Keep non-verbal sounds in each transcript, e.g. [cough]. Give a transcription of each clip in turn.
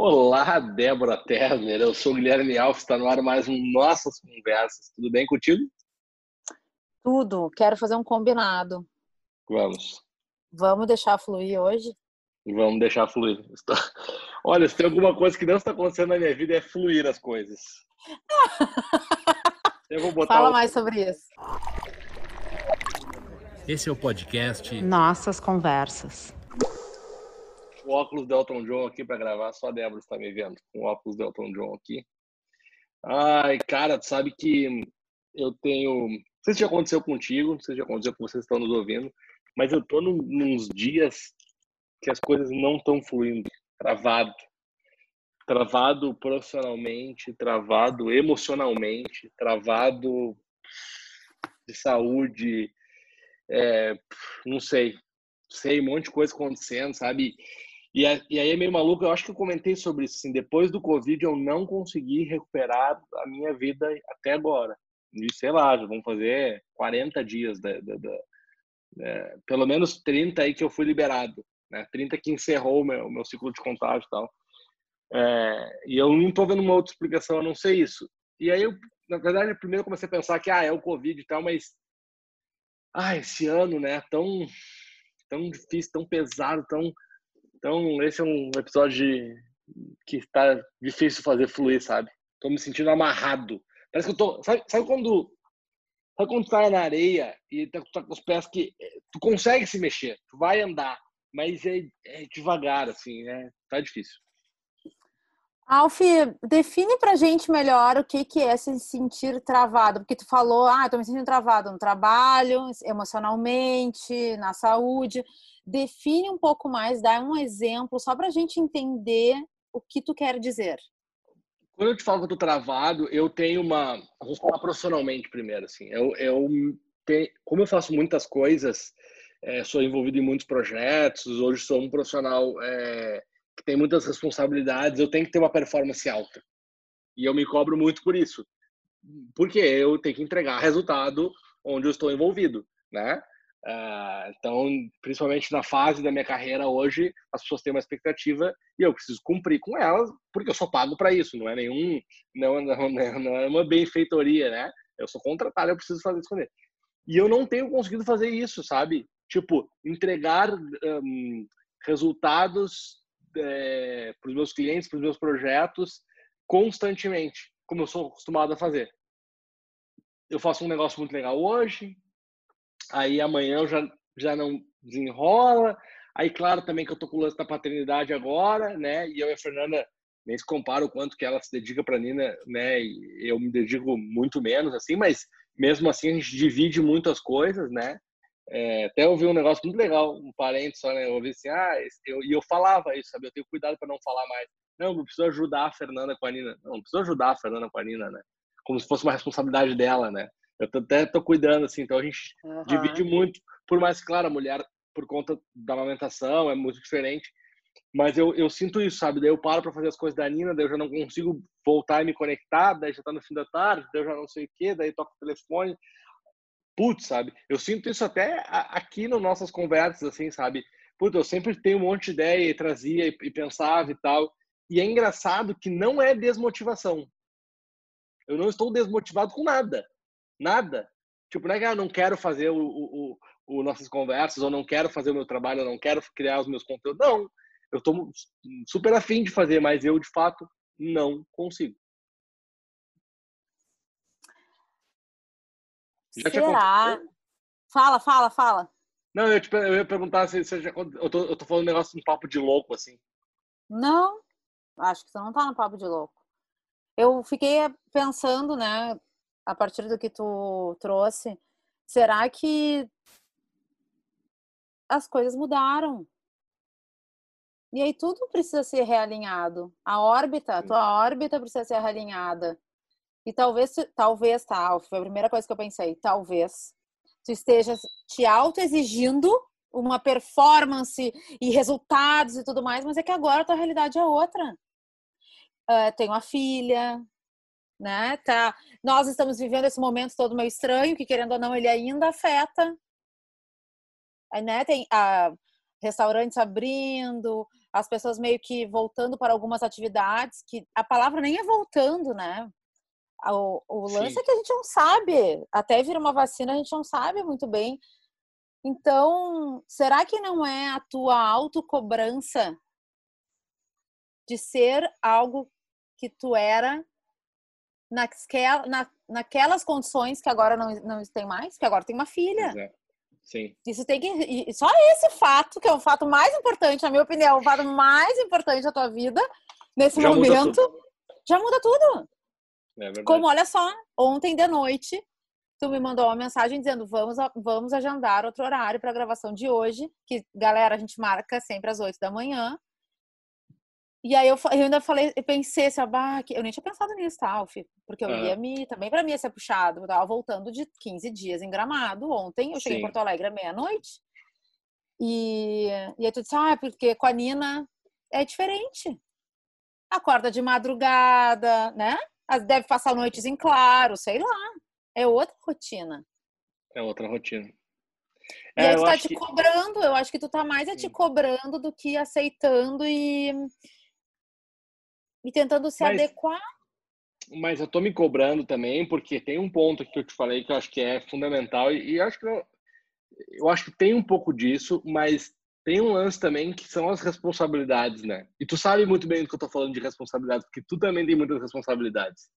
Olá, Débora Terner. Eu sou o Guilherme Alves, está no ar mais um Nossas Conversas. Tudo bem contigo? Tudo. Quero fazer um combinado. Vamos. Vamos deixar fluir hoje? Vamos deixar fluir. Olha, se tem alguma coisa que não está acontecendo na minha vida é fluir as coisas. [laughs] Eu vou botar Fala mais sobre isso. Esse é o podcast Nossas Conversas o óculos do Elton John aqui para gravar, só a Débora está me vendo com o óculos do Elton John aqui. Ai, cara, tu sabe que eu tenho. Não sei se já aconteceu contigo, não sei se já aconteceu com vocês que estão nos ouvindo, mas eu tô num, nos dias que as coisas não estão fluindo, travado. Travado profissionalmente, travado emocionalmente, travado de saúde, é, não sei, sei, um monte de coisa acontecendo, sabe? E, e aí é meio maluco, eu acho que eu comentei sobre isso, assim, depois do Covid eu não consegui recuperar a minha vida até agora. E sei lá, já vão fazer 40 dias, da, da, da é, pelo menos 30 aí que eu fui liberado, né? 30 que encerrou o meu, meu ciclo de contágio e tal. É, e eu não tô vendo uma outra explicação, a não ser isso. E aí, eu, na verdade, primeiro comecei a pensar que, ah, é o Covid e tal, mas, ah, esse ano, né, tão, tão difícil, tão pesado, tão então, esse é um episódio que está difícil fazer fluir, sabe? Tô me sentindo amarrado. Parece que eu tô. Sabe, sabe quando. Sabe quando tu tá na areia e tá, tá, com os pés que. Tu consegue se mexer, tu vai andar, mas é, é devagar, assim, né? Tá difícil. Alf, define pra gente melhor o que, que é se sentir travado, porque tu falou, ah, tô me sentindo travado no trabalho, emocionalmente, na saúde define um pouco mais, dá um exemplo, só para a gente entender o que tu quer dizer. Quando eu te falo que eu tô travado, eu tenho uma. Vamos falar profissionalmente primeiro, assim. Eu, eu tenho, como eu faço muitas coisas, é, sou envolvido em muitos projetos, hoje sou um profissional é, que tem muitas responsabilidades, eu tenho que ter uma performance alta. E eu me cobro muito por isso. Porque eu tenho que entregar resultado onde eu estou envolvido, né? Uh, então, principalmente na fase da minha carreira hoje, as pessoas têm uma expectativa e eu preciso cumprir com elas, porque eu sou pago para isso, não é nenhum, não, [laughs] não, não é uma benfeitoria, né? Eu sou contratado, eu preciso fazer isso com ele. E eu não tenho conseguido fazer isso, sabe? Tipo, entregar um, resultados é, para os meus clientes, para os meus projetos, constantemente, como eu sou acostumado a fazer. Eu faço um negócio muito legal hoje, aí amanhã eu já, já não desenrola. Aí, claro, também que eu tô com o lance da paternidade agora, né? E eu e a Fernanda nem se compara o quanto que ela se dedica para Nina, né? E eu me dedico muito menos, assim, mas mesmo assim a gente divide muito as coisas, né? É, até eu vi um negócio muito legal, um parente só, né? Eu ouvi assim, ah, eu, e eu falava isso, sabe? Eu tenho cuidado para não falar mais. Não, eu preciso ajudar a Fernanda com a Nina. Não, não preciso ajudar a Fernanda com a Nina, né? Como se fosse uma responsabilidade dela, né? Eu tô, até tô cuidando, assim, então a gente uhum. divide muito, por mais claro, a mulher, por conta da amamentação, é muito diferente, mas eu, eu sinto isso, sabe? Daí eu paro para fazer as coisas da Nina, daí eu já não consigo voltar e me conectar, daí já tá no fim da tarde, daí eu já não sei o quê, daí toco o telefone. Putz, sabe? Eu sinto isso até aqui nas nossas conversas, assim, sabe? Putz, eu sempre tenho um monte de ideia e trazia e, pensava e tal. E é engraçado que não é desmotivação. Eu não estou desmotivado com nada. Nada. Tipo, não é que eu não quero fazer o, o, o, nossas conversas, ou não quero fazer o meu trabalho, ou não quero criar os meus conteúdos. Não. Eu estou super afim de fazer, mas eu, de fato, não consigo. Já Será? Fala, fala, fala. Não, eu, te, eu ia perguntar se você já. Eu tô, eu tô falando um negócio, um papo de louco, assim. Não, acho que você não tá no papo de louco. Eu fiquei pensando, né? a partir do que tu trouxe, será que as coisas mudaram? E aí tudo precisa ser realinhado. A órbita, a tua órbita precisa ser realinhada. E talvez, talvez, tá, foi a primeira coisa que eu pensei, talvez tu estejas te autoexigindo uma performance e resultados e tudo mais, mas é que agora a tua realidade é outra. Uh, tenho uma filha, né? Tá, nós estamos vivendo esse momento todo meio estranho, que querendo ou não ele ainda afeta. Aí, né? Tem a, restaurantes abrindo, as pessoas meio que voltando para algumas atividades, que a palavra nem é voltando, né? O, o lance Sim. é que a gente não sabe, até vir uma vacina, a gente não sabe muito bem. Então, será que não é a tua autocobrança de ser algo que tu era naquela, na, naquelas condições que agora não, não tem mais, que agora tem uma filha. É. Sim. Isso tem que. Só esse fato, que é o fato mais importante, na minha opinião, o fato mais importante da tua vida, nesse já momento, muda já muda tudo. É Como, olha só, ontem de noite, tu me mandou uma mensagem dizendo: vamos, vamos agendar outro horário para a gravação de hoje. Que, galera, a gente marca sempre às 8 da manhã. E aí eu, eu ainda falei, eu pensei assim, ah, eu nem tinha pensado nisso, tá, Alf? Porque eu ia me, também para mim ia ser puxado. Eu tava voltando de 15 dias em Gramado. Ontem eu cheguei Sim. em Porto Alegre à meia-noite. E, e aí tu disse, ah, porque com a Nina é diferente. Acorda de madrugada, né? Deve passar noites em claro, sei lá. É outra rotina. É outra rotina. E é, aí tu tá te que... cobrando, eu acho que tu tá mais é te cobrando do que aceitando e e tentando se mas, adequar. Mas eu tô me cobrando também, porque tem um ponto que eu te falei que eu acho que é fundamental, e, e acho que eu, eu acho que tem um pouco disso, mas tem um lance também que são as responsabilidades, né? E tu sabe muito bem do que eu tô falando de responsabilidades, porque tu também tem muitas responsabilidades.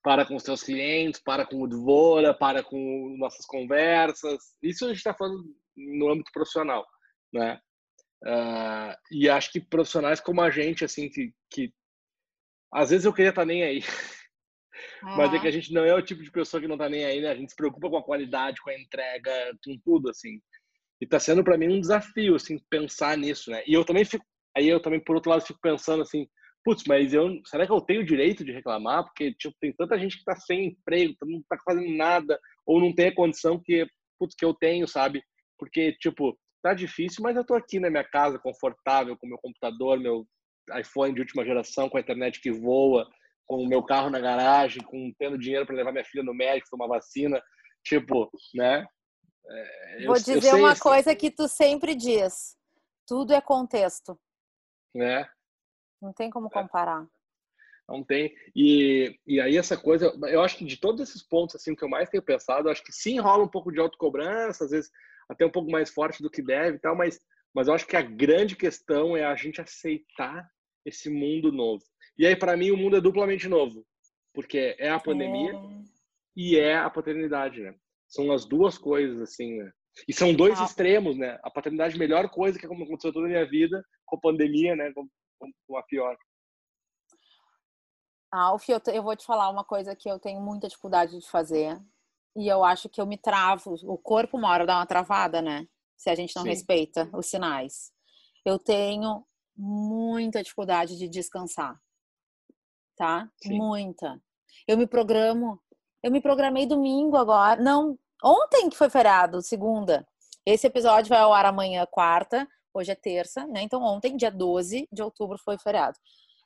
Para com os teus clientes, para com o Dvora, para com nossas conversas. Isso a gente está falando no âmbito profissional, né? Uh, e acho que profissionais como a gente, assim, que, que às vezes eu queria estar tá nem aí. Mas é que a gente não é o tipo de pessoa que não tá nem aí, né? A gente se preocupa com a qualidade, com a entrega, com tudo, assim. E tá sendo para mim um desafio, assim, pensar nisso, né? E eu também fico, aí eu também, por outro lado, fico pensando assim, putz, mas eu, será que eu tenho o direito de reclamar? Porque, tipo, tem tanta gente que tá sem emprego, não tá fazendo nada, ou não tem a condição que, putz, que eu tenho, sabe? Porque, tipo, tá difícil, mas eu tô aqui na minha casa, confortável, com meu computador, meu iPhone de última geração, com a internet que voa, com o meu carro na garagem, com tendo dinheiro para levar minha filha no médico, tomar vacina, tipo, né? É, Vou eu, dizer eu uma coisa que tu sempre diz: tudo é contexto. Né? Não tem como comparar. Não tem. E, e aí essa coisa, eu acho que de todos esses pontos assim que eu mais tenho pensado, eu acho que sim rola um pouco de autocobrança, às vezes até um pouco mais forte do que deve e tal, mas, mas eu acho que a grande questão é a gente aceitar esse mundo novo. E aí, para mim, o mundo é duplamente novo, porque é a pandemia é. e é a paternidade, né? São as duas coisas, assim, né? E são dois ah. extremos, né? A paternidade, melhor coisa que aconteceu toda a minha vida, com a pandemia, né? Com, com a pior. Alf, eu, eu vou te falar uma coisa que eu tenho muita dificuldade de fazer, e eu acho que eu me travo. O corpo uma hora dá uma travada, né? Se a gente não Sim. respeita os sinais. Eu tenho muita dificuldade de descansar. Tá? Sim. Muita. Eu me programo. Eu me programei domingo agora. Não, ontem que foi feriado, segunda. Esse episódio vai ao ar amanhã, quarta. Hoje é terça, né? Então ontem, dia 12 de outubro, foi feriado.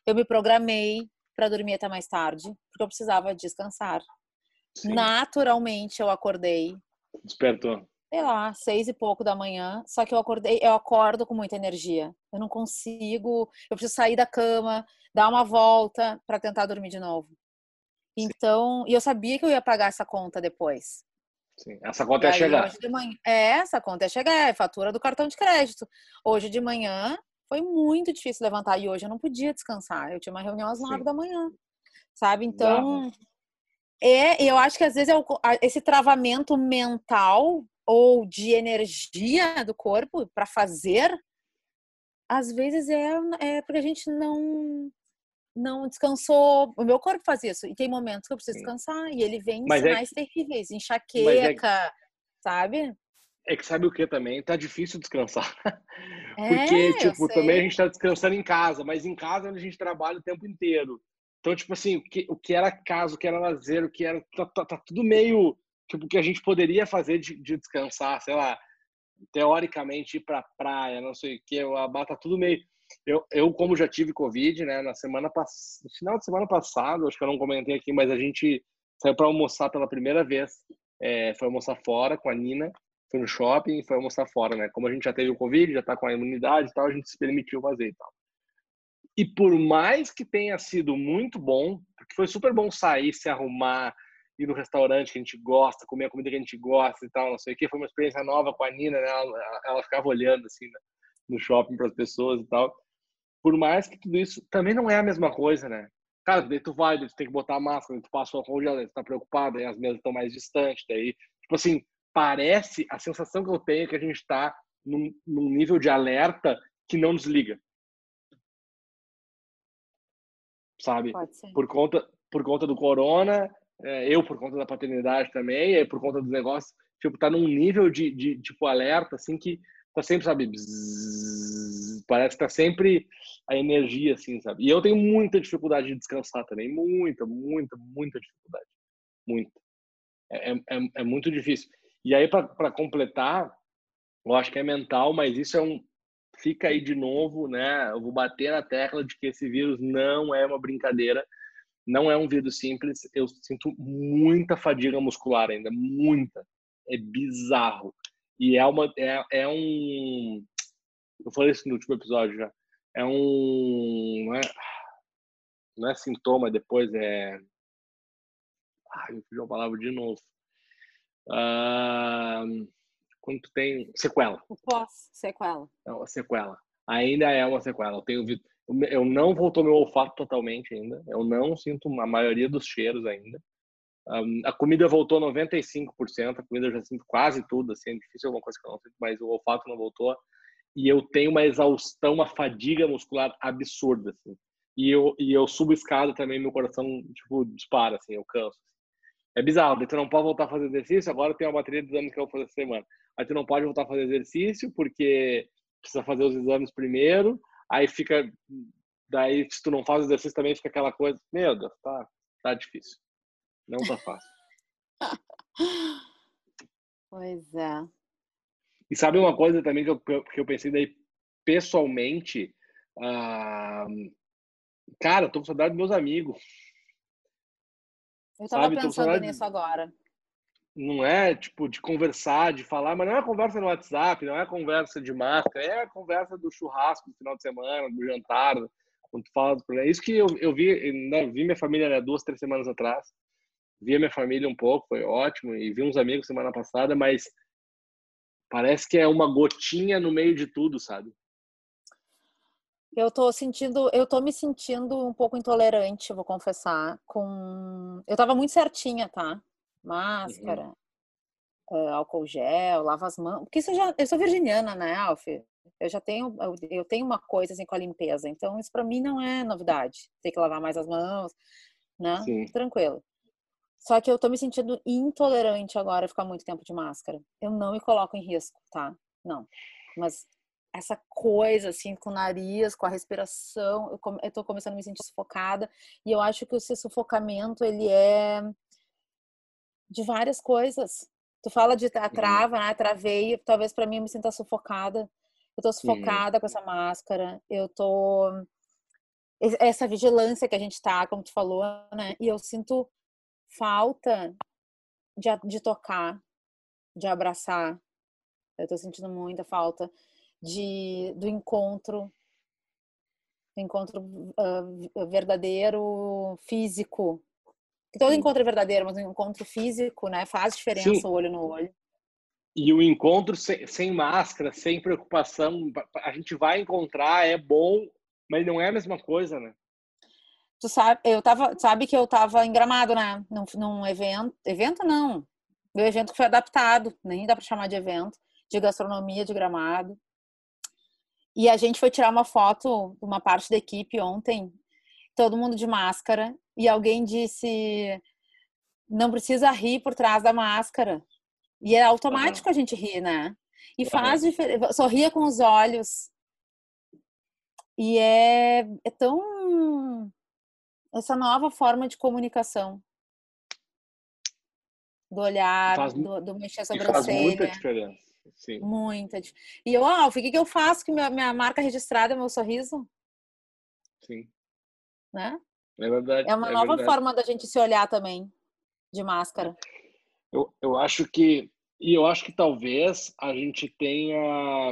Eu me programei para dormir até mais tarde, porque eu precisava descansar. Sim. Naturalmente eu acordei. Despertou. Sei lá, seis e pouco da manhã. Só que eu acordei, eu acordo com muita energia. Eu não consigo. Eu preciso sair da cama, dar uma volta para tentar dormir de novo. Então, e eu sabia que eu ia pagar essa conta depois. Sim, essa conta ia chegar. Manhã, é, essa conta ia chegar, é fatura do cartão de crédito. Hoje de manhã foi muito difícil levantar e hoje eu não podia descansar. Eu tinha uma reunião às nove da manhã, sabe? Então, é, eu acho que às vezes é o, esse travamento mental ou de energia do corpo para fazer, às vezes é, é porque a gente não não descansou. O meu corpo faz isso. E tem momentos que eu preciso descansar. E ele vem Mas sinais é... terríveis, enxaqueca, é... sabe? É que sabe o que também? Tá difícil descansar. [laughs] Porque, é, tipo, também a gente tá descansando em casa, mas em casa a gente trabalha o tempo inteiro. Então, tipo assim, o que, o que era caso, o que era lazer, o que era. Tá, tá, tá tudo meio. Tipo, o que a gente poderia fazer de, de descansar, sei lá, teoricamente ir pra praia, não sei o que, tá tudo meio. Eu, eu, como já tive Covid, né, na semana passada, final de semana passada, acho que eu não comentei aqui, mas a gente saiu para almoçar pela primeira vez. É, foi almoçar fora com a Nina. foi no shopping foi almoçar fora, né? Como a gente já teve o Covid, já tá com a imunidade e tal, a gente se permitiu fazer e tal. E por mais que tenha sido muito bom, porque foi super bom sair, se arrumar, ir no restaurante que a gente gosta, comer a comida que a gente gosta e tal, não sei o que, foi uma experiência nova com a Nina, né? Ela, ela ficava olhando assim né? No shopping para as pessoas e tal. Por mais que tudo isso também não é a mesma coisa, né? Cara, daí tu vai, daí tu tem que botar a máscara, tu passa o álcool gel, tu tá preocupado, aí as mesas estão mais distantes, daí, tipo assim, parece, a sensação que eu tenho é que a gente está num, num nível de alerta que não desliga. Sabe? Por conta, por conta do corona, é, eu por conta da paternidade também, e por conta dos negócios, tipo, tá num nível de, de tipo alerta, assim, que tá sempre, sabe, bzzz, parece que tá sempre a energia, assim, sabe? E eu tenho muita dificuldade de descansar também, muita, muita, muita dificuldade, muita. É, é, é, é muito difícil. E aí, para completar, eu acho que é mental, mas isso é um. Fica aí de novo, né? Eu vou bater na tecla de que esse vírus não é uma brincadeira, não é um vírus simples. Eu sinto muita fadiga muscular ainda, muita. É bizarro. E é uma. É, é um. Eu falei isso no último episódio já. É um. Não é, não é sintoma, depois é. Ai, eu fiz uma palavra de novo Uh, quando tu tem sequela. O pós, sequela. É uma sequela. Ainda é uma sequela. Eu tenho eu não voltou meu olfato totalmente ainda. Eu não sinto a maioria dos cheiros ainda. Um, a comida voltou 95%, a comida eu já sinto quase tudo, assim, é difícil alguma coisa que eu não sinto, mas o olfato não voltou. E eu tenho uma exaustão, uma fadiga muscular absurda, assim. E eu, e eu subo escada também, meu coração, tipo, dispara, assim, eu canso. É bizarro, tu não pode voltar a fazer exercício, agora tem uma bateria de exames que eu vou fazer essa semana. Aí tu não pode voltar a fazer exercício porque precisa fazer os exames primeiro, aí fica daí se tu não faz exercício também fica aquela coisa, meu Deus, tá, tá difícil. Não tá fácil. [laughs] Pois é. E sabe uma coisa também que eu, que eu pensei daí pessoalmente, ah, cara, tô com saudade dos meus amigos. Eu estava então, pensando nisso agora. Não é tipo de conversar, de falar, mas não é conversa no WhatsApp, não é conversa de marca, é a conversa do churrasco no final de semana, do jantar, quando tu fala do problema. É isso que eu, eu vi, né, vi minha família né, duas, três semanas atrás, vi a minha família um pouco, foi ótimo, e vi uns amigos semana passada, mas parece que é uma gotinha no meio de tudo, sabe? Eu tô sentindo, eu tô me sentindo um pouco intolerante, vou confessar, com eu tava muito certinha, tá? Máscara, uhum. álcool gel, lava as mãos, porque isso já, eu sou virginiana, né, Alf? Eu já tenho, eu tenho uma coisa assim com a limpeza, então isso para mim não é novidade. Tem que lavar mais as mãos, né? Sim. Tranquilo. Só que eu tô me sentindo intolerante agora ficar muito tempo de máscara. Eu não me coloco em risco, tá? Não. Mas essa coisa assim com o nariz, com a respiração, eu, eu tô começando a me sentir sufocada e eu acho que esse sufocamento ele é de várias coisas. Tu fala de a trava, né? Travei, talvez para mim eu me sinta sufocada. Eu tô sufocada Sim. com essa máscara. Eu tô essa vigilância que a gente tá, como tu falou, né? E eu sinto falta de, de tocar, de abraçar. Eu tô sentindo muita falta de, do encontro, do encontro uh, verdadeiro, físico. Todo Sim. encontro é verdadeiro, mas um encontro físico, né? Faz diferença Sim. o olho no olho. E o encontro sem, sem máscara, sem preocupação, a gente vai encontrar, é bom, mas não é a mesma coisa, né? Tu sabe, eu tava, sabe que eu tava em Gramado, né? Num, num evento, evento não, meu evento foi adaptado, nem dá para chamar de evento, de gastronomia de Gramado. E a gente foi tirar uma foto, uma parte da equipe ontem, todo mundo de máscara, e alguém disse: não precisa rir por trás da máscara. E é automático uhum. a gente rir, né? E uhum. faz diferença. Sorria com os olhos. E é, é tão. Essa nova forma de comunicação. Do olhar, faz, do, do mexer a sobrancelha. Faz muita diferença. Sim. Muita. E eu, Alf, o que, que eu faço que minha, minha marca registrada é meu sorriso? Sim. Né? É verdade. É uma é nova verdade. forma da gente se olhar também, de máscara. Eu, eu acho que E eu acho que talvez a gente tenha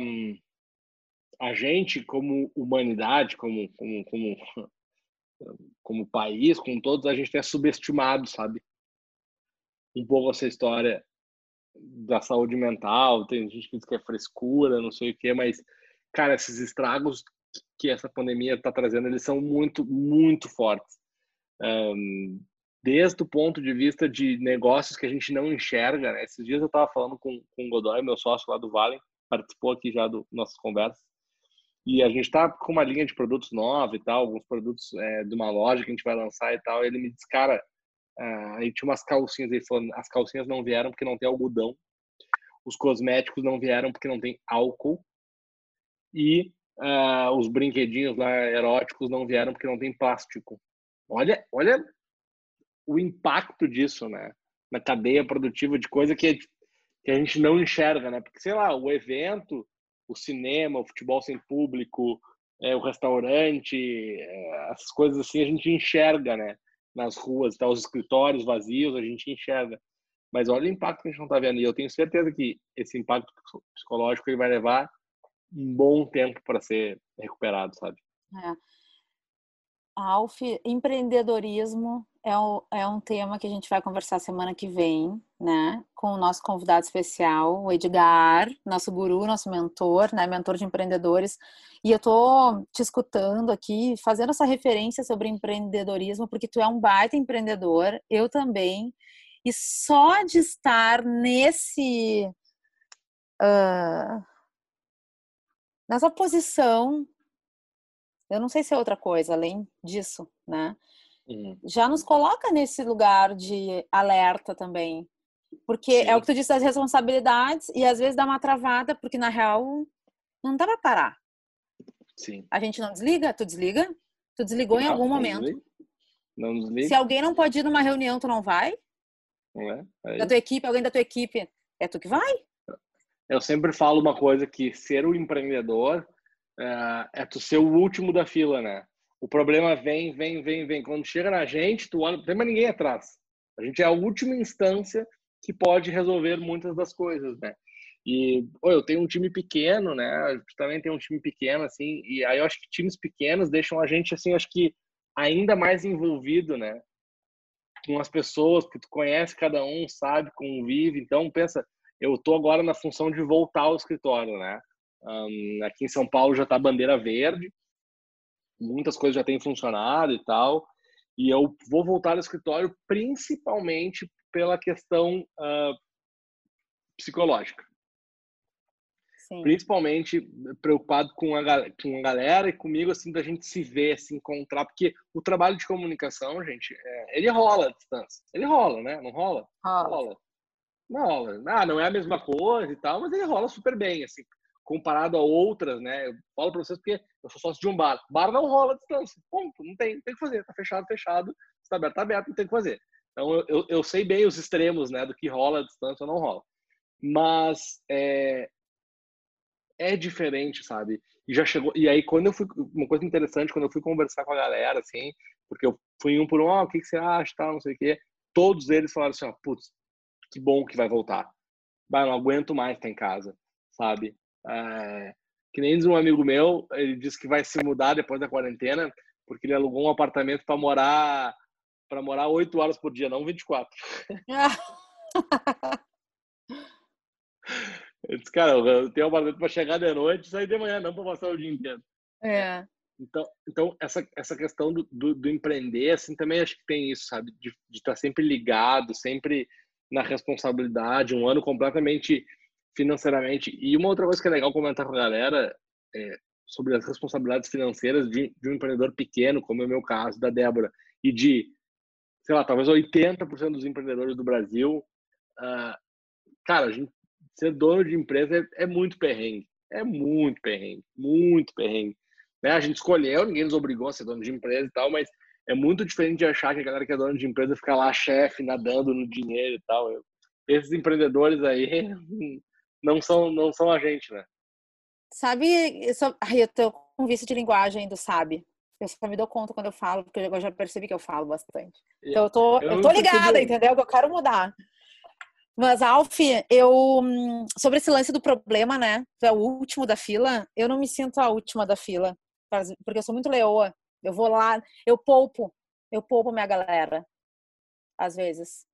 a gente como humanidade, como como como como país, com todos, a gente tenha subestimado, sabe? Um pouco essa história da saúde mental, tem gente que diz que é frescura, não sei o quê, mas, cara, esses estragos que essa pandemia está trazendo, eles são muito, muito fortes. Um, desde o ponto de vista de negócios que a gente não enxerga, né? Esses dias eu estava falando com, com o Godoy, meu sócio lá do Vale, participou aqui já do nossas conversas, e a gente está com uma linha de produtos nova e tal, alguns produtos é, de uma loja que a gente vai lançar e tal, e ele me disse, cara, Uh, aí tinha umas calcinhas, ele falou, as calcinhas não vieram porque não tem algodão, os cosméticos não vieram porque não tem álcool e uh, os brinquedinhos lá eróticos não vieram porque não tem plástico. Olha, olha o impacto disso, né? Na cadeia produtiva de coisa que, que a gente não enxerga, né? Porque, sei lá, o evento, o cinema, o futebol sem público, é, o restaurante, é, essas coisas assim a gente enxerga, né? nas ruas, tá, os escritórios vazios, a gente enxerga. Mas olha o impacto que a gente não está vendo. E eu tenho certeza que esse impacto psicológico ele vai levar um bom tempo para ser recuperado, sabe? É. Alf, empreendedorismo é um, é um tema que a gente vai conversar semana que vem, né? Com o nosso convidado especial, o Edgar, nosso guru, nosso mentor, né? Mentor de empreendedores. E eu tô te escutando aqui, fazendo essa referência sobre empreendedorismo, porque tu é um baita empreendedor, eu também. E só de estar nesse. Uh, nessa posição eu não sei se é outra coisa além disso, né? Uhum. Já nos coloca nesse lugar de alerta também. Porque Sim. é o que tu disse das responsabilidades e às vezes dá uma travada, porque na real não dá pra parar. Sim. A gente não desliga? Tu desliga? Tu desligou não, em algum momento? Desliga. Não desliga. Se alguém não pode ir numa reunião, tu não vai? Não é? Aí. Da tua equipe, alguém da tua equipe, é tu que vai? Eu sempre falo uma coisa que ser o empreendedor é, é tu ser o último da fila, né? O problema vem, vem, vem, vem. Quando chega na gente, tu olha, não tem mais ninguém atrás. A gente é a última instância que pode resolver muitas das coisas, né? E, pô, eu tenho um time pequeno, né? Também tem um time pequeno, assim, e aí eu acho que times pequenos deixam a gente, assim, acho que ainda mais envolvido, né? Com as pessoas que tu conhece, cada um sabe, convive. Então, pensa, eu tô agora na função de voltar ao escritório, né? Um, aqui em São Paulo já está bandeira verde, muitas coisas já têm funcionado e tal. E eu vou voltar ao escritório principalmente pela questão uh, psicológica. Sim. Principalmente preocupado com a, com a galera e comigo, assim, da gente se ver, se encontrar, porque o trabalho de comunicação, gente, é, ele rola à distância. Ele rola, né? Não rola? Rola. rola. Não rola. Ah, não é a mesma coisa e tal, mas ele rola super bem, assim comparado a outras, né? Eu falo para vocês porque eu sou sócio de um bar. Bar não rola a distância. Ponto. Não tem, tem que fazer. Tá fechado, fechado. Está aberto, tá aberto, não tem que fazer. Então eu, eu sei bem os extremos, né? Do que rola a distância ou não rola. Mas é, é diferente, sabe? E já chegou. E aí quando eu fui uma coisa interessante quando eu fui conversar com a galera, assim, porque eu fui um por um, ah, o que, que você acha, tal, não sei o quê. Todos eles falaram assim, ó, putz, que bom que vai voltar. Vai, não aguento mais estar em casa, sabe? É, que nem diz um amigo meu, ele disse que vai se mudar depois da quarentena, porque ele alugou um apartamento para morar para morar oito horas por dia, não 24. eu [laughs] disse, cara, eu tenho um apartamento para chegar de noite e sair de manhã, não para passar o dia inteiro. É. Então, então essa, essa questão do, do, do, empreender, assim, também acho que tem isso, sabe? De, de estar sempre ligado, sempre na responsabilidade, um ano completamente financeiramente. E uma outra coisa que é legal comentar com a galera é sobre as responsabilidades financeiras de, de um empreendedor pequeno, como é o meu caso, da Débora, e de, sei lá, talvez 80% dos empreendedores do Brasil. Uh, cara, a gente, ser dono de empresa é, é, muito perrengue. É muito perrengue, muito perrengue. Né? A gente escolheu, ninguém nos obrigou a ser dono de empresa e tal, mas é muito diferente de achar que a galera que é dona de empresa fica lá chefe, nadando no dinheiro e tal. Eu, esses empreendedores aí [laughs] não são, não são a gente, né? Sabe, eu, só, ai, eu tô com vício de linguagem do sabe. Eu só me dou conta quando eu falo, porque eu já percebi que eu falo bastante. Então eu tô, eu, eu tô ligada, entendeu? Que eu quero mudar. Mas, Alf, eu. hum, Sobre esse lance do problema, né? Tu é o último da fila. Eu não me sinto a última da fila. Porque eu sou muito leoa. Eu vou lá, eu poupo. Eu poupo minha galera. Às vezes.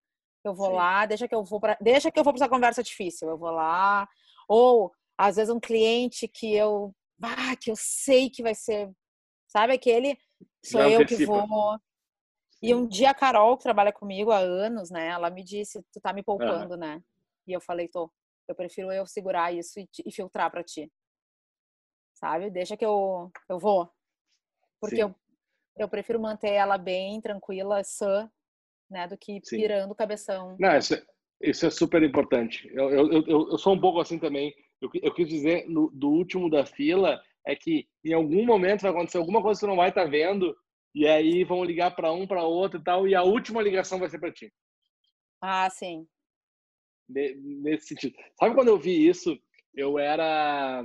Eu vou Sim. lá, deixa que eu vou para, deixa que eu vou para essa conversa difícil. Eu vou lá, ou às vezes um cliente que eu, ah, que eu sei que vai ser, sabe aquele sou Já eu que vou. E um dia a Carol, que trabalha comigo há anos, né, ela me disse, tu tá me poupando, né? E eu falei, tô. Eu prefiro eu segurar isso e, te- e filtrar para ti. Sabe? Deixa que eu eu vou. Porque Sim. eu eu prefiro manter ela bem, tranquila, sã, né, do que Sim. pirando o cabeção. Não, isso é, isso é super importante. Eu, eu, eu, eu sou um pouco assim também. Eu, eu quis dizer no, do último da fila é que em algum momento vai acontecer alguma coisa que você não vai estar vendo e aí vão ligar para um, para outro e tal e a última ligação vai ser para ti. Ah, sim. Ne- Nesse sentido. Sabe quando eu vi isso? Eu era.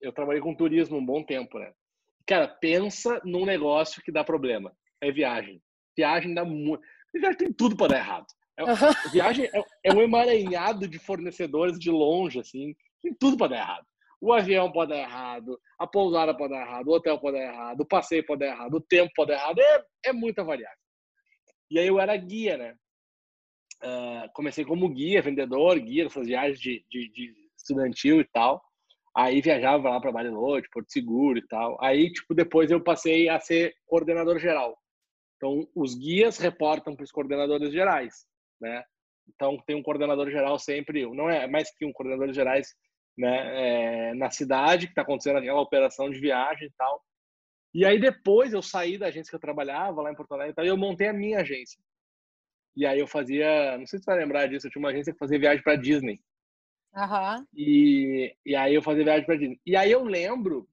Eu trabalhei com turismo um bom tempo, né? Cara, pensa num negócio que dá problema. É viagem. Viagem dá muito. Viagem tem tudo para dar errado. É- Viagem é, é um emaranhado de fornecedores de longe, assim. Tem tudo para dar errado. O avião pode dar errado, a pousada pode dar errado, o hotel pode dar errado, o passeio pode dar errado, o tempo pode dar errado. É, é muita variável. E aí eu era guia, né? Ah, comecei como guia, vendedor, guia dessas viagens de, de, de estudantil e tal. Aí viajava lá para Bariloche, Porto Seguro e tal. Aí, tipo, depois eu passei a ser coordenador geral. Então, os guias reportam para os coordenadores gerais, né? Então, tem um coordenador geral sempre, não é mais que um coordenador gerais, né? É, na cidade, que está acontecendo aquela operação de viagem e tal. E aí, depois eu saí da agência que eu trabalhava lá em Porto Alegre e tal, e eu montei a minha agência. E aí eu fazia, não sei se você vai lembrar disso, eu tinha uma agência que fazia viagem para Disney. Aham. E, e aí eu fazia viagem para Disney. E aí eu lembro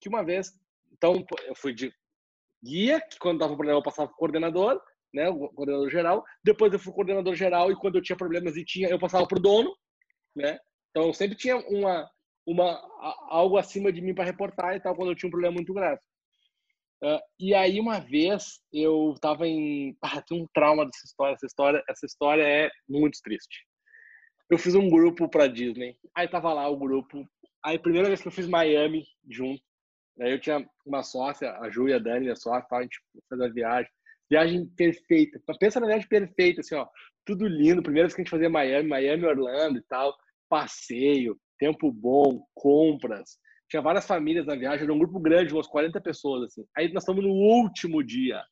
que uma vez, então eu fui de guia, que quando dava problema eu passava pro coordenador, né, o coordenador geral. Depois eu fui coordenador geral e quando eu tinha problemas e tinha, eu passava pro dono, né? Então eu sempre tinha uma uma algo acima de mim para reportar e tal quando eu tinha um problema muito grave. Ah, e aí uma vez eu tava em, ah, tem um trauma dessa história, essa história, essa história é muito triste. Eu fiz um grupo para Disney. Aí tava lá o grupo. Aí primeira vez que eu fiz Miami junto, aí eu tinha uma sócia, a e a Dani, a sócia, a gente fez a viagem. Viagem perfeita. Pensa na viagem perfeita, assim, ó. Tudo lindo. Primeira vez que a gente fazia Miami, Miami, Orlando e tal. Passeio, tempo bom, compras. Tinha várias famílias na viagem, era um grupo grande, umas 40 pessoas, assim. Aí nós estamos no último dia.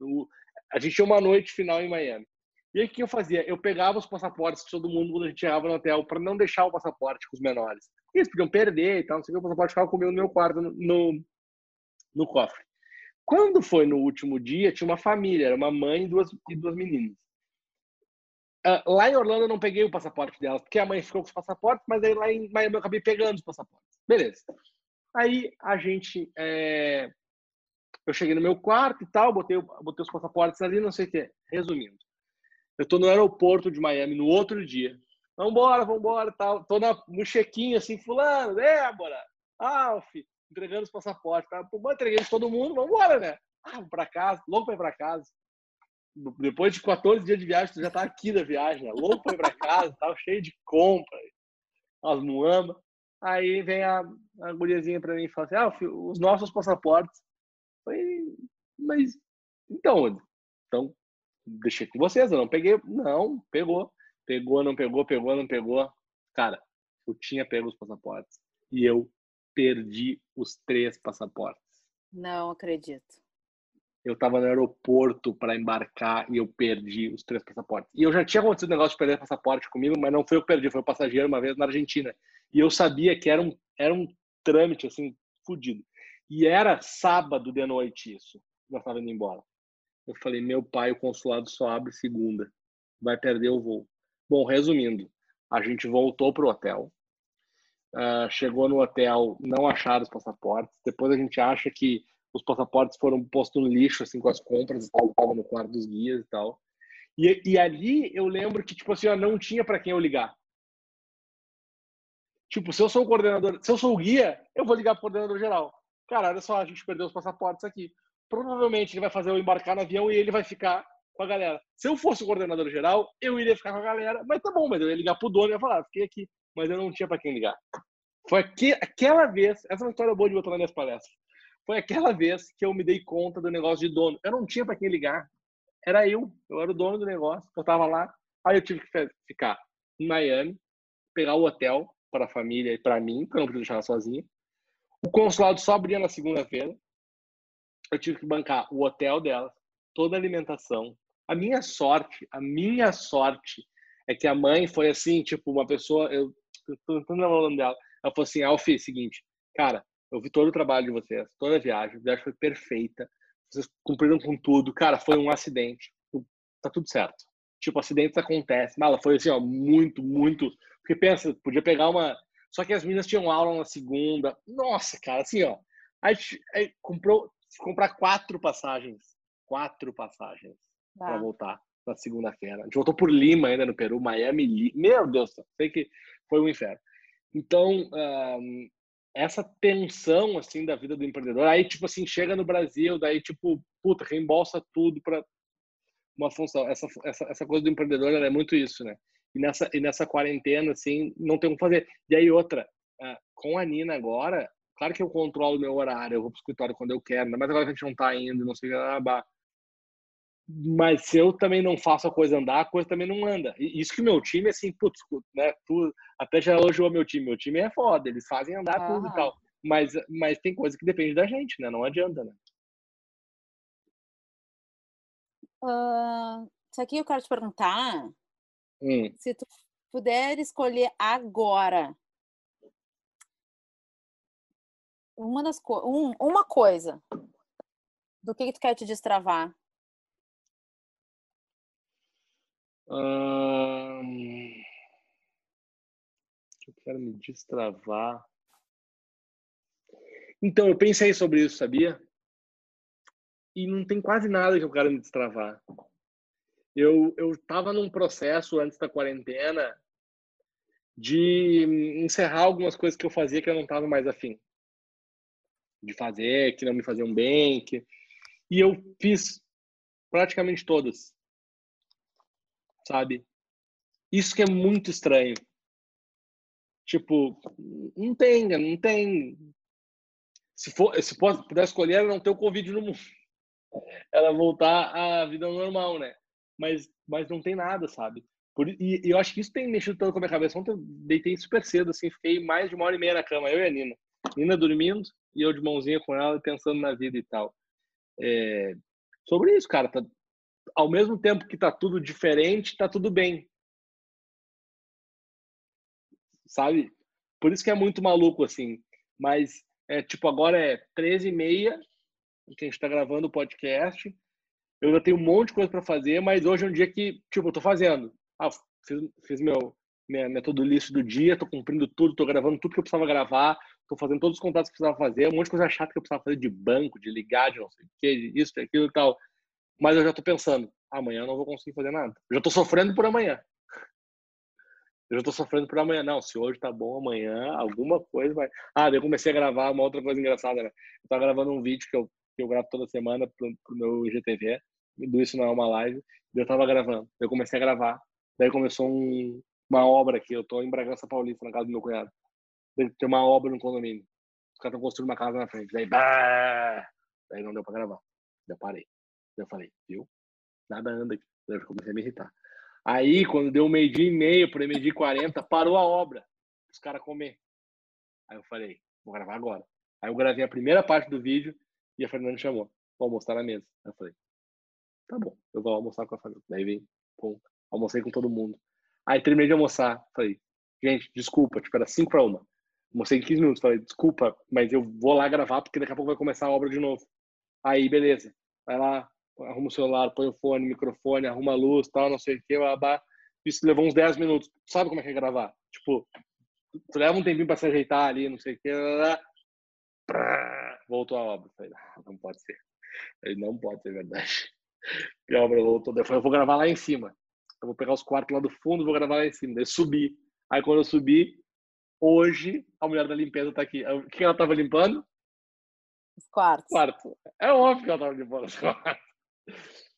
No- A gente tinha uma noite final em Miami. E aí o que eu fazia? Eu pegava os passaportes de todo mundo quando a gente chegava no hotel, para não deixar o passaporte com os menores. Eles podiam perder e tal, não sei o que, o passaporte ficava comigo no meu quarto, no, no, cofre. Quando foi no último dia, tinha uma família, era uma mãe e duas, e duas meninas. Ah, lá em Orlando eu não peguei o passaporte delas, porque a mãe ficou com os passaportes, mas aí lá em Miami eu acabei pegando os passaportes. Beleza. Aí a gente. é, Eu cheguei no meu quarto e tal, botei, botei os passaportes ali, não sei o quê. Resumindo, eu tô no aeroporto de Miami no outro dia. Vambora, vambora tal. Tô na, no assim, fulano, Débora, Alf, entregando os passaportes. Tá? Pô, entreguei de todo mundo, vambora, né? Ah, vamos pra casa, louco pra ir pra casa. Depois de 14 dias de viagem, tu já tá aqui da viagem, né? louco pra ir pra casa, tava cheio de compra, as muamba. Aí vem a, a guriazinha pra mim e fala assim, filho, os nossos passaportes. Falei, mas, então, então, deixei com vocês, eu não peguei. Não, pegou. Pegou, não pegou, pegou, não pegou. Cara, eu tinha pego os passaportes. E eu perdi os três passaportes. Não acredito. Eu estava no aeroporto para embarcar e eu perdi os três passaportes. E eu já tinha acontecido o negócio de perder passaporte comigo, mas não foi eu que perdi, foi o passageiro uma vez na Argentina. E eu sabia que era um, era um trâmite, assim, fudido. E era sábado de noite isso. Nós estávamos indo embora. Eu falei, meu pai, o consulado só abre segunda. Vai perder o voo. Bom, resumindo, a gente voltou pro hotel. Ah, chegou no hotel, não acharam os passaportes. Depois a gente acha que os passaportes foram postos no lixo, assim, com as compras e tava no quarto dos guias e tal. E, e ali eu lembro que, tipo assim, ó, não tinha para quem eu ligar. Tipo, se eu sou o coordenador, se eu sou o guia, eu vou ligar pro coordenador geral. Cara, olha só, a gente perdeu os passaportes aqui. Provavelmente ele vai fazer eu embarcar no avião e ele vai ficar com a galera. Se eu fosse o coordenador geral, eu iria ficar com a galera, mas tá bom, mas eu ia ligar pro dono e ia falar, ah, fiquei aqui, mas eu não tinha para quem ligar. Foi aqui, aquela vez, essa é uma história boa de botar nas minhas palestras. Foi aquela vez que eu me dei conta do negócio de dono. Eu não tinha para quem ligar. Era eu, eu era o dono do negócio, eu tava lá. Aí eu tive que ficar em Miami, pegar o hotel para a família e para mim, porque eu não podia deixar ela sozinha. O consulado só abria na segunda-feira. Eu tive que bancar o hotel dela, toda a alimentação. A minha sorte, a minha sorte é que a mãe foi assim, tipo, uma pessoa, eu tô tentando lembrar o dela. Ela falou assim: Alfie, seguinte, cara, eu vi todo o trabalho de vocês, toda a viagem, a viagem foi perfeita, vocês cumpriram com tudo, cara, foi um acidente, tá tudo certo. Tipo, acidentes acontecem. Mas ela foi assim, ó, muito, muito. Porque pensa, podia pegar uma. Só que as meninas tinham aula na segunda. Nossa, cara, assim, ó. A gente, comprou, comprar quatro passagens. Quatro passagens ah. para voltar na segunda-feira. A gente voltou por Lima ainda no Peru, Miami, Meu Deus, sei que foi um inferno. Então, um, essa tensão, assim, da vida do empreendedor, aí, tipo assim, chega no Brasil, daí, tipo, puta, reembolsa tudo para uma função. Essa, essa, essa coisa do empreendedor, é muito isso, né? E nessa, e nessa quarentena, assim, não tem o que fazer. E aí, outra, uh, com a Nina agora, claro que eu controlo o meu horário, eu vou pro escritório quando eu quero, mas agora que a gente não tá indo, não sei o que, mas se eu também não faço a coisa andar, a coisa também não anda. E isso que meu time, assim, putz, né, tu até já elogiou meu time. Meu time é foda, eles fazem andar uhum. tudo e tal. Mas, mas tem coisa que depende da gente, né? Não adianta, né? Uh, isso aqui eu quero te perguntar. Hum. Se tu puder escolher agora uma das co um, uma coisa do que, que tu quer te destravar eu quero me destravar. Então, eu pensei sobre isso, sabia? E não tem quase nada que eu quero me destravar. Eu eu estava num processo antes da quarentena de encerrar algumas coisas que eu fazia que eu não estava mais afim de fazer, que não me faziam bem, que... e eu fiz praticamente todas sabe? Isso que é muito estranho. Tipo, não tem, não tem. Se, for, se puder escolher, ela não ter o Covid no mundo. Ela voltar à vida normal, né? Mas, mas não tem nada, sabe? Por, e, e eu acho que isso tem mexido tanto com a minha cabeça. Ontem eu deitei super cedo, assim, fiquei mais de uma hora e meia na cama, eu e a Nina. Nina dormindo e eu de mãozinha com ela pensando na vida e tal. É, sobre isso, cara, tá, ao mesmo tempo que tá tudo diferente, tá tudo bem. Sabe? Por isso que é muito maluco, assim. Mas, é, tipo, agora é 13 e meia que a gente tá gravando o podcast. Eu já tenho um monte de coisa para fazer, mas hoje é um dia que, tipo, eu tô fazendo. Ah, fiz, fiz meu, minha, minha list do dia, tô cumprindo tudo, tô gravando tudo que eu precisava gravar, tô fazendo todos os contatos que precisava fazer, um monte de coisa chata que eu precisava fazer de banco, de ligar, de não sei o que, isso, aquilo e tal. Mas eu já tô pensando, amanhã eu não vou conseguir fazer nada. Eu já tô sofrendo por amanhã. Eu já tô sofrendo por amanhã. Não, se hoje tá bom, amanhã alguma coisa vai. Ah, eu comecei a gravar uma outra coisa engraçada, né? Eu tava gravando um vídeo que eu, que eu gravo toda semana pro, pro meu IGTV. Do Isso Não é uma live. Eu tava gravando. Eu comecei a gravar. Daí começou um, uma obra aqui. Eu tô em Bragança Paulista, na casa do meu cunhado. Tem uma obra no condomínio. Os caras estão construindo uma casa na frente. Daí, bah! Daí não deu pra gravar. Daí eu parei. Eu falei, viu? Nada anda aqui. Eu comecei a me irritar. Aí, quando deu meio-dia e meio para meio-dia e quarenta, parou a obra. Os caras comer. Aí eu falei, vou gravar agora. Aí eu gravei a primeira parte do vídeo e a Fernanda chamou. Vou almoçar na mesa. Aí eu falei, tá bom, eu vou almoçar com a família. Daí vem, pum, almocei com todo mundo. Aí terminei de almoçar. Falei, gente, desculpa, tipo, era 5 para uma. Em 15 minutos. Falei, desculpa, mas eu vou lá gravar porque daqui a pouco vai começar a obra de novo. Aí, beleza. Vai lá, arruma o celular, põe o fone, microfone, arruma a luz, tal, não sei o que, babá. Isso levou uns 10 minutos. Sabe como é que é gravar? Tipo, tu leva um tempinho para se ajeitar ali, não sei o que, voltou a obra. Falei, não pode ser. Ele não pode ser verdade. [laughs] E a obra voltou. Eu falei, eu vou gravar lá em cima. Eu vou pegar os quartos lá do fundo vou gravar lá em cima. Daí subi. Aí quando eu subi, hoje a mulher da limpeza tá aqui. O que ela tava limpando? Os quartos. Quarto. É óbvio que ela tava limpando os quartos.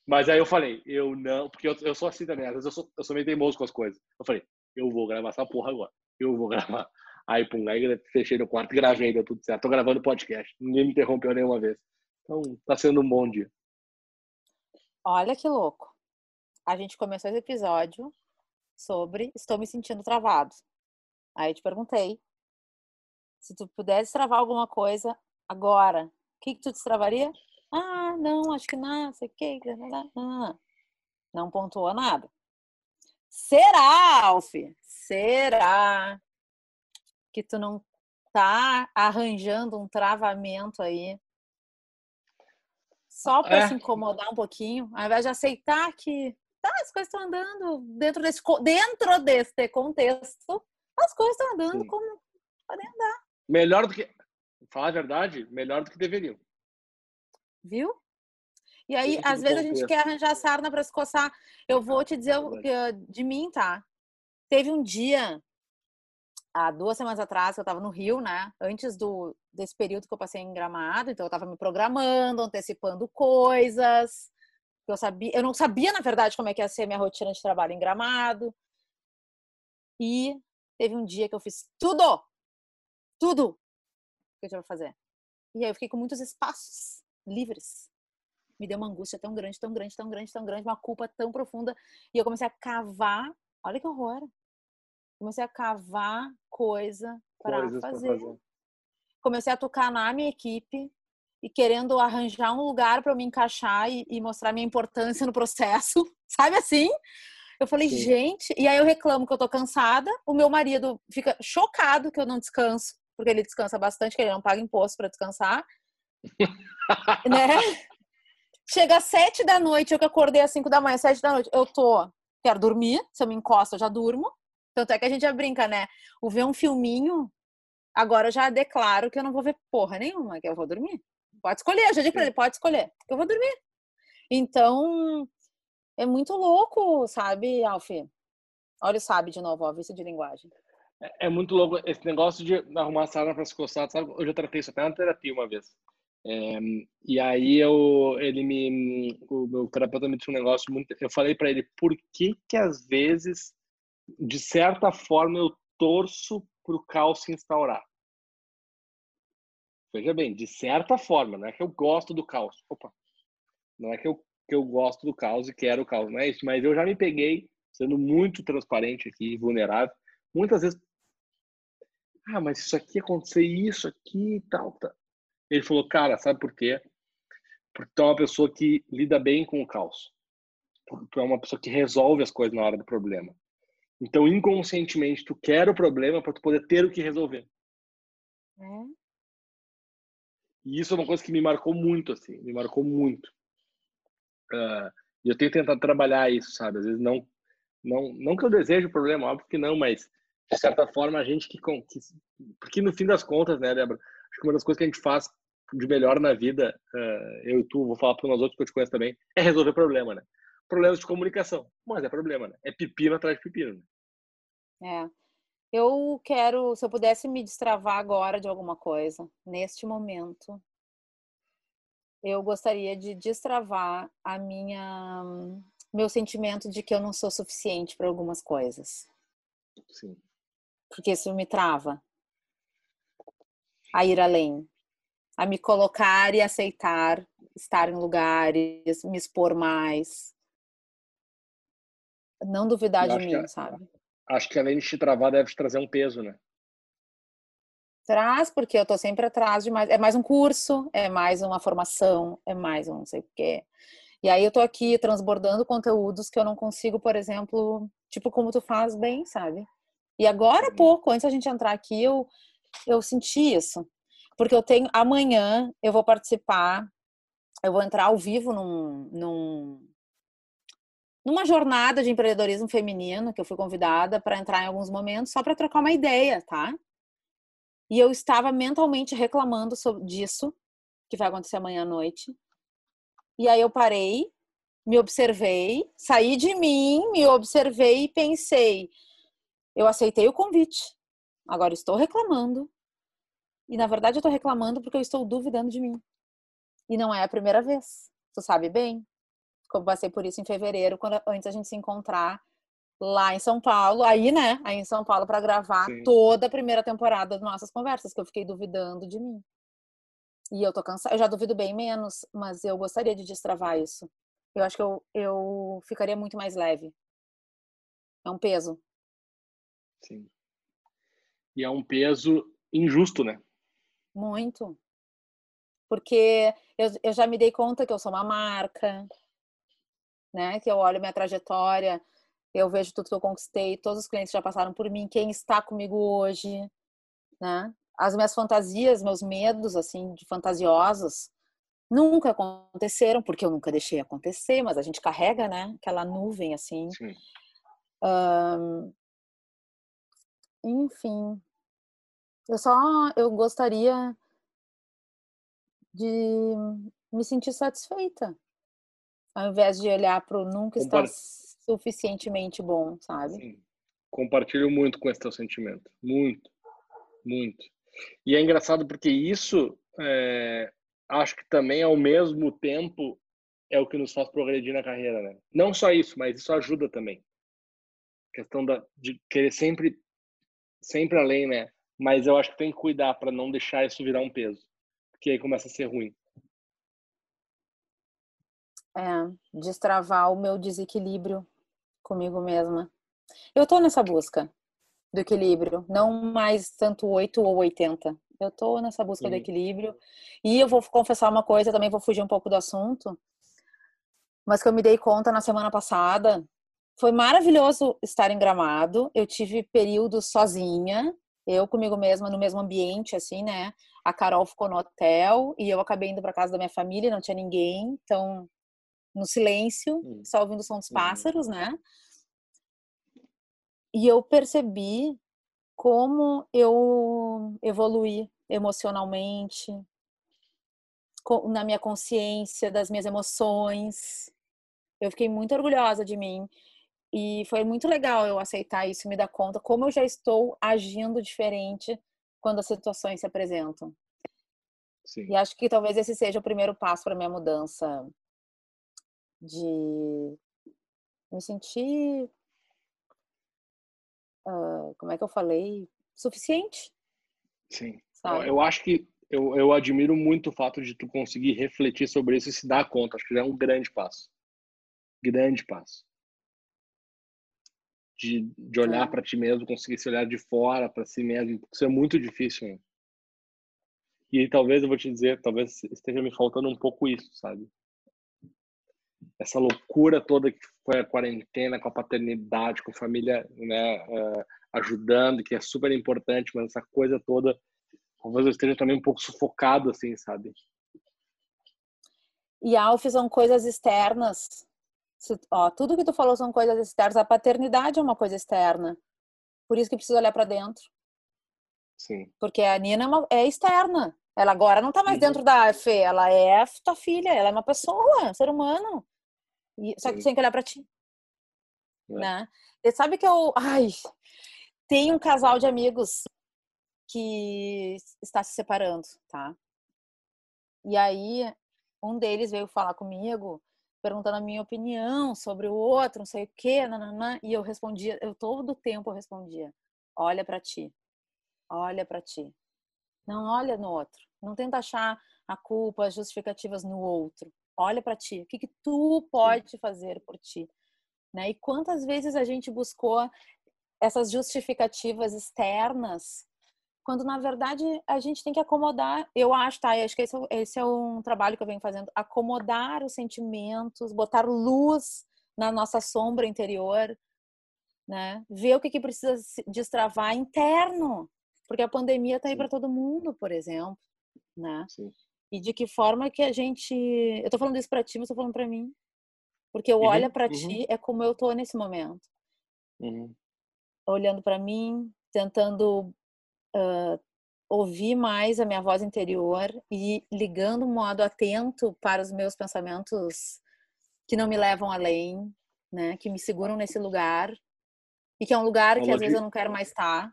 Mas aí eu falei, eu não, porque eu, eu sou assim também, às vezes eu sou, eu sou meio teimoso com as coisas. Eu falei, eu vou gravar essa porra agora. Eu vou gravar. Aí, pum, aí fechei no quarto, gravei, deu tudo certo. Tô gravando podcast. Ninguém me interrompeu nenhuma vez. Então, tá sendo um bom dia. Olha que louco. A gente começou esse episódio sobre estou me sentindo travado. Aí eu te perguntei se tu pudesse travar alguma coisa agora, o que, que tu destravaria? Ah, não, acho que não, sei o que. Não pontuou nada. Será, Alf? Será que tu não tá arranjando um travamento aí só para é. se incomodar um pouquinho, ao invés de aceitar que tá, as coisas estão andando dentro desse dentro desse contexto, as coisas estão andando Sim. como podem andar. Melhor do que falar a verdade, melhor do que deveriam. Viu? E aí, às vezes, a gente quer arranjar sarna para se coçar. Eu vou te dizer é de mim, tá? Teve um dia, há duas semanas atrás, que eu estava no Rio, né? Antes do, desse período que eu passei em Gramado, então eu estava me programando, antecipando coisas. Eu, sabia, eu não sabia, na verdade, como é que ia ser minha rotina de trabalho em Gramado. E teve um dia que eu fiz tudo! Tudo! Que eu tinha pra fazer. E aí eu fiquei com muitos espaços livres me deu uma angústia tão grande, tão grande, tão grande, tão grande, uma culpa tão profunda. E eu comecei a cavar, olha que horror. Comecei a cavar coisa para fazer. fazer. Comecei a tocar na minha equipe e querendo arranjar um lugar para me encaixar e, e, mostrar minha importância no processo, [laughs] sabe assim? Eu falei, Sim. gente, e aí eu reclamo que eu tô cansada, o meu marido fica chocado que eu não descanso, porque ele descansa bastante, que ele não paga imposto para descansar. [laughs] né? Chega às sete da noite, eu que acordei às cinco da manhã, sete da noite, eu tô, quero dormir, se eu me encosto, eu já durmo. Tanto é que a gente já brinca, né? O ver um filminho, agora eu já declaro que eu não vou ver porra nenhuma, que eu vou dormir. Pode escolher, eu já digo pra ele, pode escolher, que eu vou dormir. Então, é muito louco, sabe, Alfie? Olha o sabe de novo, ó, vício de linguagem. É, é, muito louco esse negócio de arrumar a sala para se coçar, sabe? Eu já tratei isso até na terapia uma vez. É, e aí eu, ele me, o meu terapeuta me disse um negócio muito, eu falei para ele por que que às vezes, de certa forma, eu torço para o caos se instaurar. Veja bem, de certa forma, não é que eu gosto do caos. Opa, não é que eu, que eu gosto do caos e quero o caos, não é isso. Mas eu já me peguei sendo muito transparente aqui, vulnerável. Muitas vezes, ah, mas isso aqui acontecer isso aqui e tal, tal. Ele falou, cara, sabe por quê? Porque tu é uma pessoa que lida bem com o caos. Tu é uma pessoa que resolve as coisas na hora do problema. Então, inconscientemente, tu quer o problema para tu poder ter o que resolver. É. E isso é uma coisa que me marcou muito, assim, me marcou muito. Uh, eu tenho tentado trabalhar isso, sabe? Às vezes não, não, não que eu deseje o problema, óbvio que não, mas de certa forma a gente que, que porque no fim das contas, né, Débora? Acho que uma das coisas que a gente faz de melhor na vida, uh, eu e tu, vou falar para nós outros que eu te conheço também, é resolver problema, né? Problemas de comunicação. Mas é problema, né? É pepino atrás de pepino. Né? É. Eu quero, se eu pudesse me destravar agora de alguma coisa, neste momento, eu gostaria de destravar a minha meu sentimento de que eu não sou suficiente para algumas coisas. Sim. Porque isso me trava a ir além, a me colocar e aceitar estar em lugares, me expor mais. Não duvidar de mim, que, sabe? Acho que além de te travar, deve te trazer um peso, né? Traz, porque eu tô sempre atrás de mais. É mais um curso, é mais uma formação, é mais um não sei o quê. E aí eu tô aqui transbordando conteúdos que eu não consigo, por exemplo, tipo como tu faz bem, sabe? E agora há uhum. pouco, antes a gente entrar aqui, eu eu senti isso. Porque eu tenho. Amanhã eu vou participar, eu vou entrar ao vivo num, num numa jornada de empreendedorismo feminino que eu fui convidada para entrar em alguns momentos só para trocar uma ideia, tá? E eu estava mentalmente reclamando sobre disso que vai acontecer amanhã à noite. E aí eu parei, me observei, saí de mim, me observei e pensei: eu aceitei o convite. Agora estou reclamando. E na verdade eu estou reclamando porque eu estou duvidando de mim. E não é a primeira vez. Tu sabe bem. Eu passei por isso em fevereiro, quando antes a gente se encontrar lá em São Paulo, aí, né, aí em São Paulo para gravar Sim. toda a primeira temporada das nossas conversas, que eu fiquei duvidando de mim. E eu tô cansada, eu já duvido bem menos, mas eu gostaria de destravar isso. Eu acho que eu, eu ficaria muito mais leve. É um peso. Sim. E é um peso injusto, né? Muito. Porque eu, eu já me dei conta que eu sou uma marca, né? Que eu olho minha trajetória, eu vejo tudo que eu conquistei, todos os clientes já passaram por mim, quem está comigo hoje, né? As minhas fantasias, meus medos, assim, de fantasiosas, nunca aconteceram, porque eu nunca deixei acontecer, mas a gente carrega, né? Aquela nuvem, assim. Enfim, eu só, eu gostaria de me sentir satisfeita, ao invés de olhar para o nunca estar suficientemente bom, sabe? Sim. Compartilho muito com esse teu sentimento, muito, muito. E é engraçado porque isso, é, acho que também ao mesmo tempo é o que nos faz progredir na carreira, né? Não só isso, mas isso ajuda também. A questão da, de querer sempre, sempre além, né? Mas eu acho que tem que cuidar para não deixar isso virar um peso, porque aí começa a ser ruim. É, destravar o meu desequilíbrio comigo mesma. Eu tô nessa busca do equilíbrio, não mais tanto 8 ou 80. Eu tô nessa busca Sim. do equilíbrio. E eu vou confessar uma coisa, também vou fugir um pouco do assunto, mas que eu me dei conta na semana passada. Foi maravilhoso estar em Gramado. Eu tive períodos sozinha, eu comigo mesma no mesmo ambiente, assim, né? A Carol ficou no hotel e eu acabei indo para casa da minha família, não tinha ninguém, então no silêncio, hum. só ouvindo o som dos pássaros, né? E eu percebi como eu evoluí emocionalmente, na minha consciência das minhas emoções. Eu fiquei muito orgulhosa de mim e foi muito legal eu aceitar isso, me dar conta como eu já estou agindo diferente quando as situações se apresentam. Sim. E acho que talvez esse seja o primeiro passo para minha mudança de me sentir uh, como é que eu falei? Suficiente. Sim. Sabe? Eu acho que eu, eu admiro muito o fato de tu conseguir refletir sobre isso e se dar conta. Acho que já é um grande passo. Grande passo. De, de olhar é. para ti mesmo, conseguir se olhar de fora para si mesmo. Isso é muito difícil. Né? E talvez eu vou te dizer, talvez esteja me faltando um pouco isso, sabe? Essa loucura toda que foi a quarentena com a paternidade, com a família né, uh, ajudando, que é super importante, mas essa coisa toda, talvez eu esteja também um pouco sufocado, assim, sabe? E Alf são coisas externas. Ó, tudo que tu falou são coisas externas. A paternidade é uma coisa externa. Por isso que precisa olhar para dentro. Sim. Porque a Nina é, uma, é externa. Ela agora não está mais uhum. dentro da Fê, ela é tua filha, ela é uma pessoa, um ser humano. E, só que tem que olhar pra ti. É. Né? E sabe que eu. Ai, tem um casal de amigos que está se separando, tá? E aí, um deles veio falar comigo, perguntando a minha opinião sobre o outro, não sei o quê, nananã, e eu respondia, eu todo o tempo eu respondia: olha para ti, olha para ti. Não olha no outro. Não tenta achar a culpa, as justificativas no outro olha para ti, o que, que tu pode Sim. fazer por ti, né? E quantas vezes a gente buscou essas justificativas externas, quando na verdade a gente tem que acomodar, eu acho, tá? Eu acho que esse, é esse é um trabalho que eu venho fazendo, acomodar os sentimentos, botar luz na nossa sombra interior, né? Ver o que, que precisa destravar interno, porque a pandemia tá aí para todo mundo, por exemplo, né? Sim e de que forma que a gente. Eu tô falando isso para ti, mas tô falando para mim. Porque eu uhum, olho para uhum. ti é como eu tô nesse momento. Uhum. Olhando para mim, tentando uh, ouvir mais a minha voz interior e ligando um modo atento para os meus pensamentos que não me levam além, né? Que me seguram nesse lugar e que é um lugar que às vezes eu não quero mais estar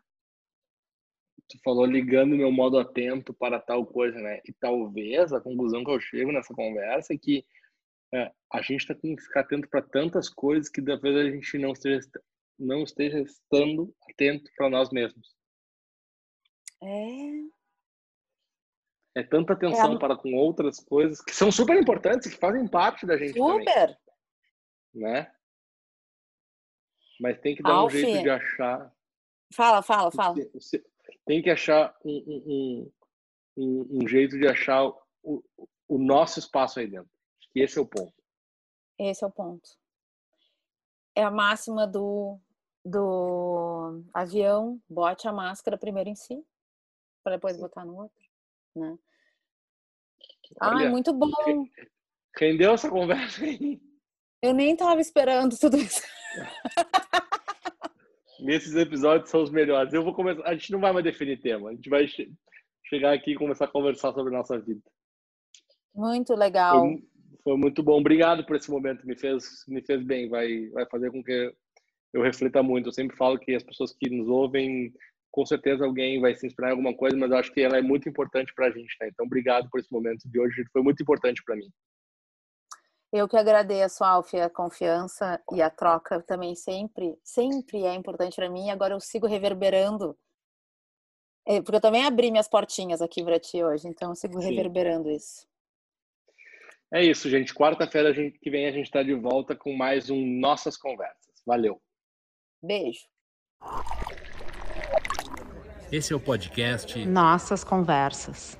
tu falou ligando meu modo atento para tal coisa, né? E talvez a conclusão que eu chego nessa conversa é que É, a gente tá, tem que ficar atento para tantas coisas que talvez a gente não esteja, não esteja estando atento para nós mesmos. É. É tanta atenção É. para com outras coisas que são super importantes, que fazem parte da gente também, Super. né? Mas tem que dar um jeito de achar Fala, fala, fala. Você tem que achar um, um, um, um- jeito de achar o, o nosso espaço aí dentro. Esse é o ponto. Esse é o ponto. É a máxima do, do avião, bote a máscara primeiro em si, para depois Sim. botar no outro, né? Ai, Olha, muito bom. Rendeu essa conversa aí? Eu nem estava esperando tudo isso. [laughs] Nesses episódios são os melhores. Eu vou começar. A gente não vai mais definir tema. A gente vai che- chegar aqui e começar a conversar sobre a nossa vida. Muito Foi, legal. mu- foi muito bom. Obrigado por esse momento. Me fez, me fez bem. Vai, vai fazer com que eu reflita muito. Eu sempre falo que as pessoas que nos ouvem, com certeza alguém vai se inspirar em alguma coisa, mas eu acho que ela é muito importante para a gente. Né? Então, obrigado por esse momento de hoje. Foi muito importante para mim. Eu que agradeço, Alfie, a confiança e a troca também sempre, sempre é importante para mim. Agora eu sigo reverberando, É, porque eu também abri minhas portinhas aqui para ti hoje, então eu sigo Sim. reverberando isso. É isso, gente. Quarta-feira que vem a gente está de volta com mais um Nossas Conversas. Valeu. Beijo. Esse é o podcast Nossas conversas.